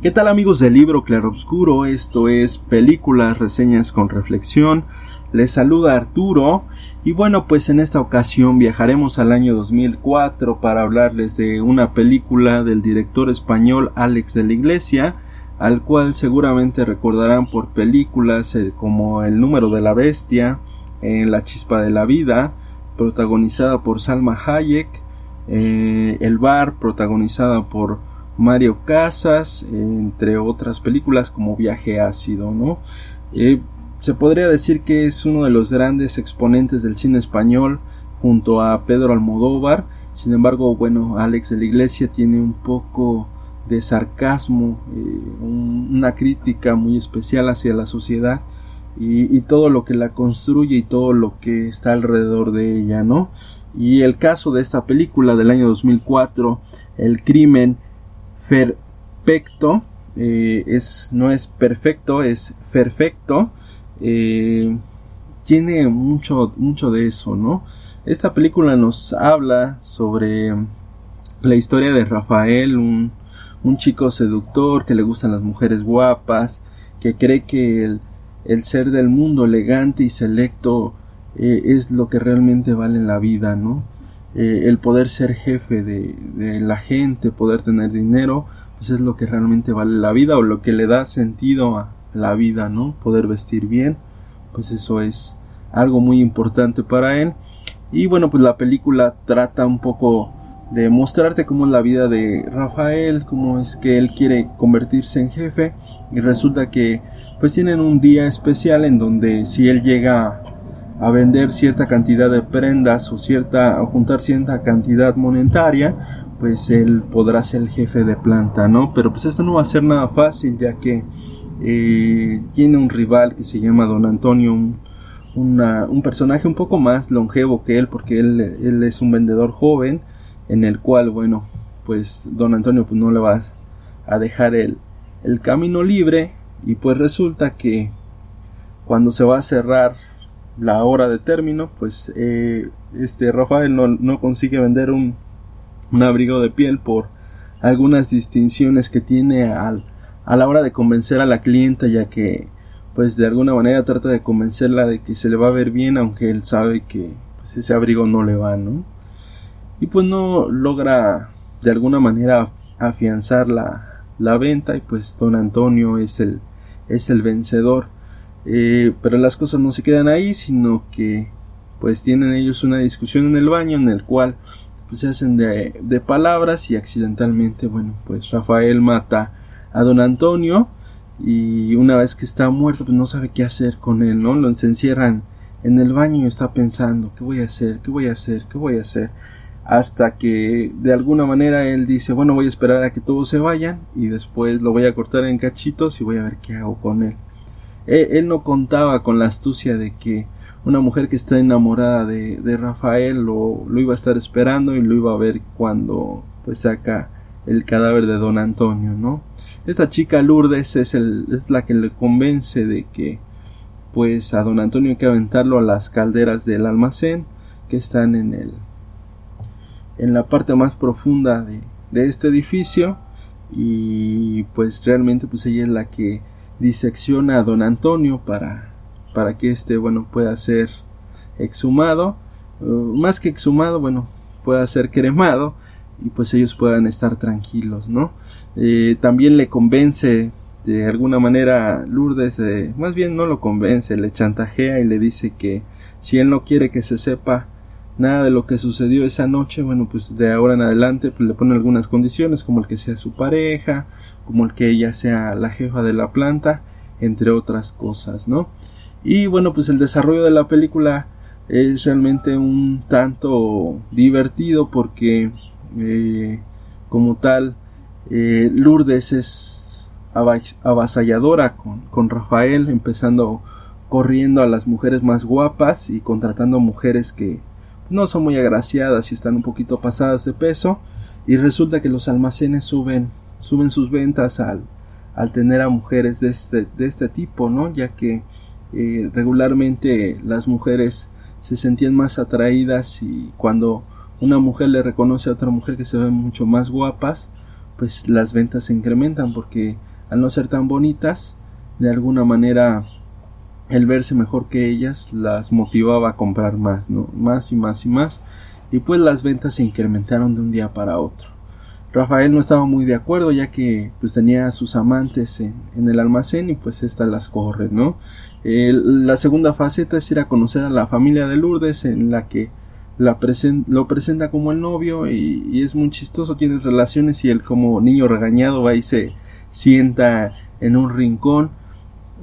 ¿Qué tal amigos del libro Claroscuro? Esto es Películas, Reseñas con Reflexión. Les saluda Arturo y bueno pues en esta ocasión viajaremos al año 2004 para hablarles de una película del director español Alex de la Iglesia al cual seguramente recordarán por películas eh, como El número de la bestia, eh, La chispa de la vida, protagonizada por Salma Hayek, eh, El bar, protagonizada por Mario Casas, entre otras películas como Viaje ácido, ¿no? se podría decir que es uno de los grandes exponentes del cine español junto a Pedro Almodóvar. Sin embargo, bueno, Alex de la Iglesia tiene un poco de sarcasmo, eh, una crítica muy especial hacia la sociedad y, todo lo que la construye y todo lo que está alrededor de ella, ¿no? Y el caso de esta película del año 2004, El crimen perfecto, eh, es, no es perfecto, es perfecto, eh, tiene mucho, mucho de eso, ¿no? Esta película nos habla sobre la historia de Rafael, un, un chico seductor que le gustan las mujeres guapas, que cree que el, el ser del mundo elegante y selecto eh, es lo que realmente vale en la vida, ¿no? Eh, el poder ser jefe de, de, la gente, poder tener dinero, pues es lo que realmente vale la vida o lo que le da sentido a la vida, ¿no? Poder vestir bien, pues eso es algo muy importante para él. Y bueno, pues la película trata un poco de mostrarte cómo es la vida de Rafael, cómo es que él quiere convertirse en jefe y resulta que pues tienen un día especial en donde si él llega a vender cierta cantidad de prendas o cierta o juntar cierta cantidad monetaria pues él podrá ser el jefe de planta no pero pues esto no va a ser nada fácil ya que eh, tiene un rival que se llama Don Antonio un, un personaje un poco más longevo que él porque él, él es un vendedor joven en el cual, bueno, pues don Antonio pues no le va a dejar el, el camino libre y pues resulta que cuando se va a cerrar la hora de término, pues eh, este Rafael no, no consigue vender un, un, abrigo de piel por algunas distinciones que tiene al, a la hora de convencer a la clienta, ya que pues de alguna manera trata de convencerla de que se le va a ver bien, aunque él sabe que pues, ese abrigo no le va, ¿no? y pues no logra de alguna manera afianzar la, la venta y pues don Antonio es el, es el vencedor. Eh, pero las cosas no se quedan ahí, sino que pues tienen ellos una discusión en el baño en el cual pues se hacen de, palabras y accidentalmente bueno pues Rafael mata a don Antonio y una vez que está muerto pues no sabe qué hacer con él, ¿no? Lo encierran en el baño y está pensando ¿qué voy a hacer? ¿qué voy a hacer? ¿qué voy a hacer? hasta que de alguna manera él dice, bueno, voy a esperar a que todos se vayan y después lo voy a cortar en cachitos y voy a ver qué hago con él. Él, no contaba con la astucia de que una mujer que está enamorada de, de Rafael lo, lo, iba a estar esperando y lo iba a ver cuando pues saca el cadáver de don Antonio, ¿no? Esta chica Lourdes es, el, es la que le convence de que pues a don Antonio hay que aventarlo a las calderas del almacén que están en el en la parte más profunda de, de este edificio y pues realmente pues ella es la que disecciona a don Antonio para para que este bueno pueda ser exhumado más que exhumado, bueno, pueda ser cremado y pues ellos puedan estar tranquilos, ¿no? Eh, también le convence de alguna manera Lourdes, más bien no lo convence, le chantajea y le dice que si él no quiere que se sepa nada de lo que sucedió esa noche, bueno, pues de ahora en adelante pues le pone algunas condiciones como el que sea su pareja, como el que ella sea la jefa de la planta, entre otras cosas, ¿no? Y bueno, pues el desarrollo de la película es realmente un tanto divertido porque eh, como tal eh, Lourdes es avasalladora con, con Rafael empezando corriendo a las mujeres más guapas y contratando mujeres que no son muy agraciadas y están un poquito pasadas de peso y resulta que los almacenes suben suben sus ventas al, al tener a mujeres de este, de este tipo, ¿no? Ya que eh, regularmente las mujeres se sentían más atraídas y cuando una mujer le reconoce a otra mujer que se ven mucho más guapas, pues las ventas se incrementan porque al no ser tan bonitas, de alguna manera el verse mejor que ellas las motivaba a comprar más, ¿no? Más y más y más. Y pues las ventas se incrementaron de un día para otro. Rafael no estaba muy de acuerdo ya que pues tenía a sus amantes en, el almacén y pues estas las corre, ¿no? la segunda faceta es ir a conocer a la familia de Lourdes en la que la lo presenta como el novio y, y, es muy chistoso, tiene relaciones y él como niño regañado va y se sienta en un rincón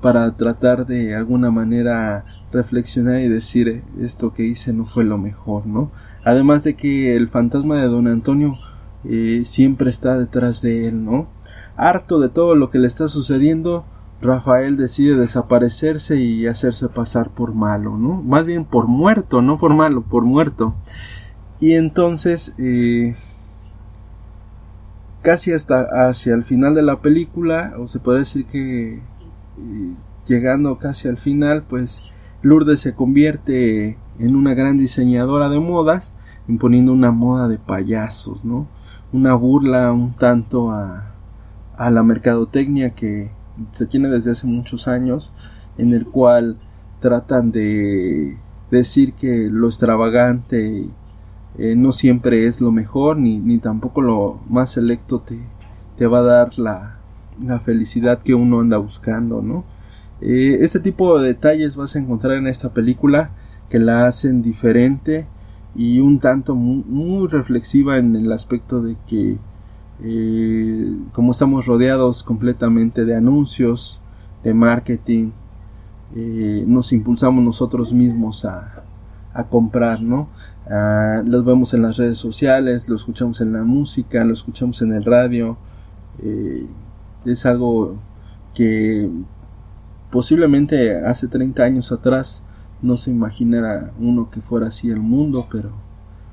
para tratar de alguna manera reflexionar y decir esto que hice no fue lo mejor, ¿no? Además de que el fantasma de don Antonio eh, siempre está detrás de él, ¿no? Harto de todo lo que le está sucediendo, Rafael decide desaparecerse y hacerse pasar por malo, ¿no? Más bien por muerto, no por malo, por muerto. Y entonces, eh, casi hasta hacia el final de la película, o se puede decir que llegando casi al final, pues Lourdes se convierte en una gran diseñadora de modas, imponiendo una moda de payasos, ¿no? Una burla un tanto a, a la mercadotecnia que se tiene desde hace muchos años, en el cual tratan de decir que lo extravagante eh, no siempre es lo mejor, ni, tampoco lo más selecto te va a dar la, la felicidad que uno anda buscando, ¿no? Eh, este tipo de detalles vas a encontrar en esta película que la hacen diferente y un tanto muy, reflexiva en el aspecto de que eh, como estamos rodeados completamente de anuncios, de marketing, eh, nos impulsamos nosotros mismos a, a comprar, ¿no? Ah, los vemos en las redes sociales, lo escuchamos en la música, lo escuchamos en el radio, es algo que posiblemente hace 30 años atrás no se imaginara uno que fuera así el mundo, pero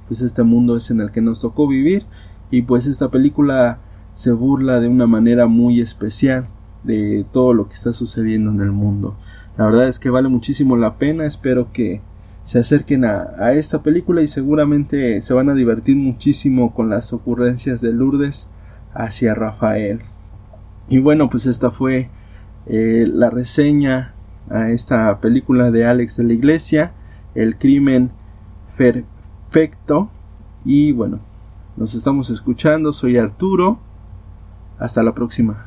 pues este mundo es en el que nos tocó vivir y pues esta película se burla de una manera muy especial de todo lo que está sucediendo en el mundo. La verdad es que vale muchísimo la pena, espero que se acerquen a, a esta película y seguramente se van a divertir muchísimo con las ocurrencias de Lourdes hacia Rafael. Y bueno, pues esta fue eh, la reseña a esta película de Alex de la Iglesia, El crimen perfecto. Y bueno, nos estamos escuchando, soy Arturo. Hasta la próxima.